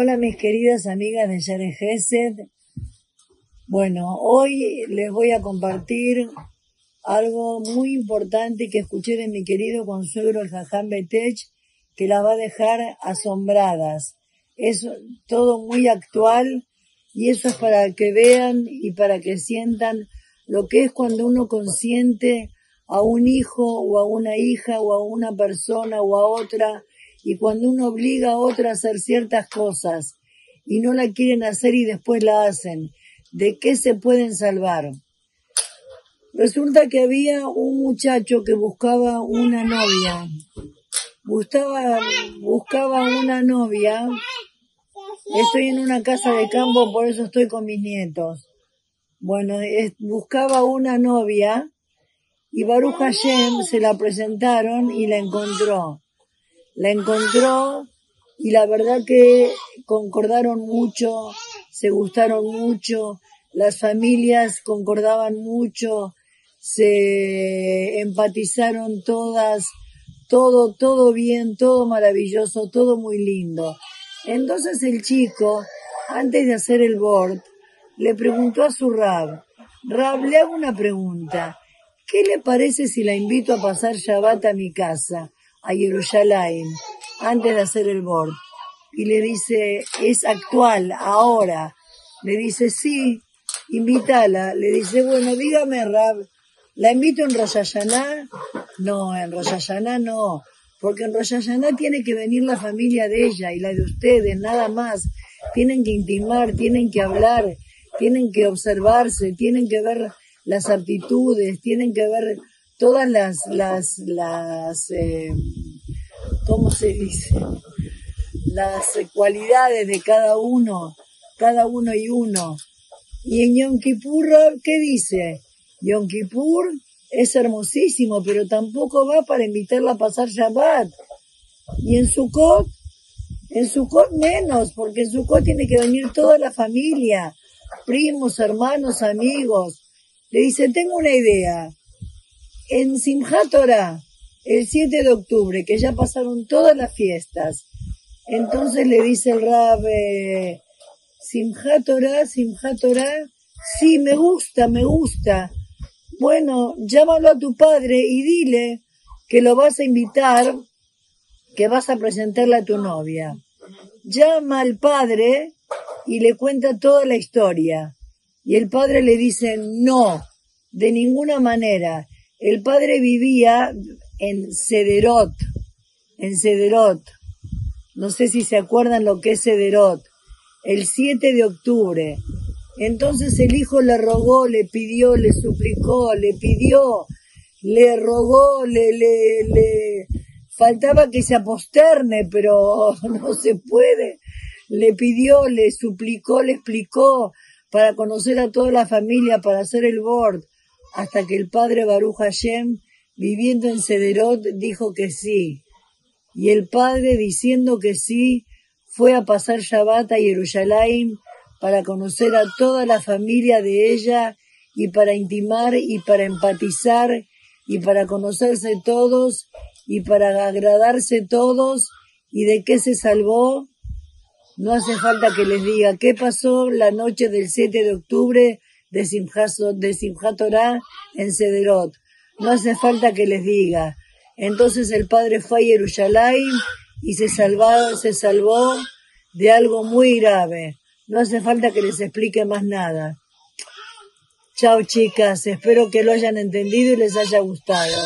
Hola mis queridas amigas de Yare Gesed. Bueno, hoy les voy a compartir algo muy importante que escuché de mi querido consuegro el Jajam Betech, que la va a dejar asombradas. Es todo muy actual y eso es para que vean y para que sientan lo que es cuando uno consiente a un hijo o a una hija o a una persona o a otra y cuando uno obliga a otra a hacer ciertas cosas y no la quieren hacer y después la hacen, ¿de qué se pueden salvar? Resulta que había un muchacho que buscaba una novia. Buscaba, buscaba una novia. Estoy en una casa de campo, por eso estoy con mis nietos. Bueno, buscaba una novia y Baruch Hashem se la presentaron y la encontró la encontró y la verdad que concordaron mucho, se gustaron mucho, las familias concordaban mucho, se empatizaron todas, todo, todo bien, todo maravilloso, todo muy lindo. Entonces el chico, antes de hacer el board, le preguntó a su Rab, Rab, le hago una pregunta, ¿qué le parece si la invito a pasar Shabbat a mi casa? A Jerusalén antes de hacer el board. Y le dice, es actual, ahora. Le dice, sí, invítala. Le dice, bueno, dígame, Rab, ¿la invito en Rosh No, en Rosh no, porque en Rosh tiene que venir la familia de ella y la de ustedes, nada más. Tienen que intimar, tienen que hablar, tienen que observarse, tienen que ver las aptitudes, tienen que ver todas las, las, las eh, ¿cómo se dice? Las cualidades de cada uno, cada uno y uno. Y en Yom Kippur, ¿qué dice? Yom Kippur es hermosísimo, pero tampoco va para invitarla a pasar Shabbat. Y en Sukkot, en Sukkot menos, porque en Sukkot tiene que venir toda la familia, primos, hermanos, amigos. Le dice, tengo una idea en Simchat el 7 de octubre, que ya pasaron todas las fiestas, entonces le dice el Rab, eh, Simchat sí, me gusta, me gusta. Bueno, llámalo a tu padre y dile que lo vas a invitar, que vas a presentarle a tu novia. Llama al padre y le cuenta toda la historia. Y el padre le dice, no, de ninguna manera. El padre vivía en Cederot, en Cederot. No sé si se acuerdan lo que es Cederot. El 7 de octubre. Entonces el hijo le rogó, le pidió, le suplicó, le pidió, le rogó, le, le, le, faltaba que se aposterne, pero no se puede. Le pidió, le suplicó, le explicó para conocer a toda la familia, para hacer el board hasta que el padre Baruch Hashem, viviendo en Sederot, dijo que sí. Y el padre, diciendo que sí, fue a pasar Shabbat a Jerusalén para conocer a toda la familia de ella y para intimar y para empatizar y para conocerse todos y para agradarse todos y de qué se salvó. No hace falta que les diga qué pasó la noche del 7 de octubre de Simchat, en Sederot. No hace falta que les diga. Entonces el padre fue a Jerusalén y se, salvó, se salvó de algo muy grave. No hace falta que les explique más nada. Chao chicas, espero que lo hayan entendido y les haya gustado.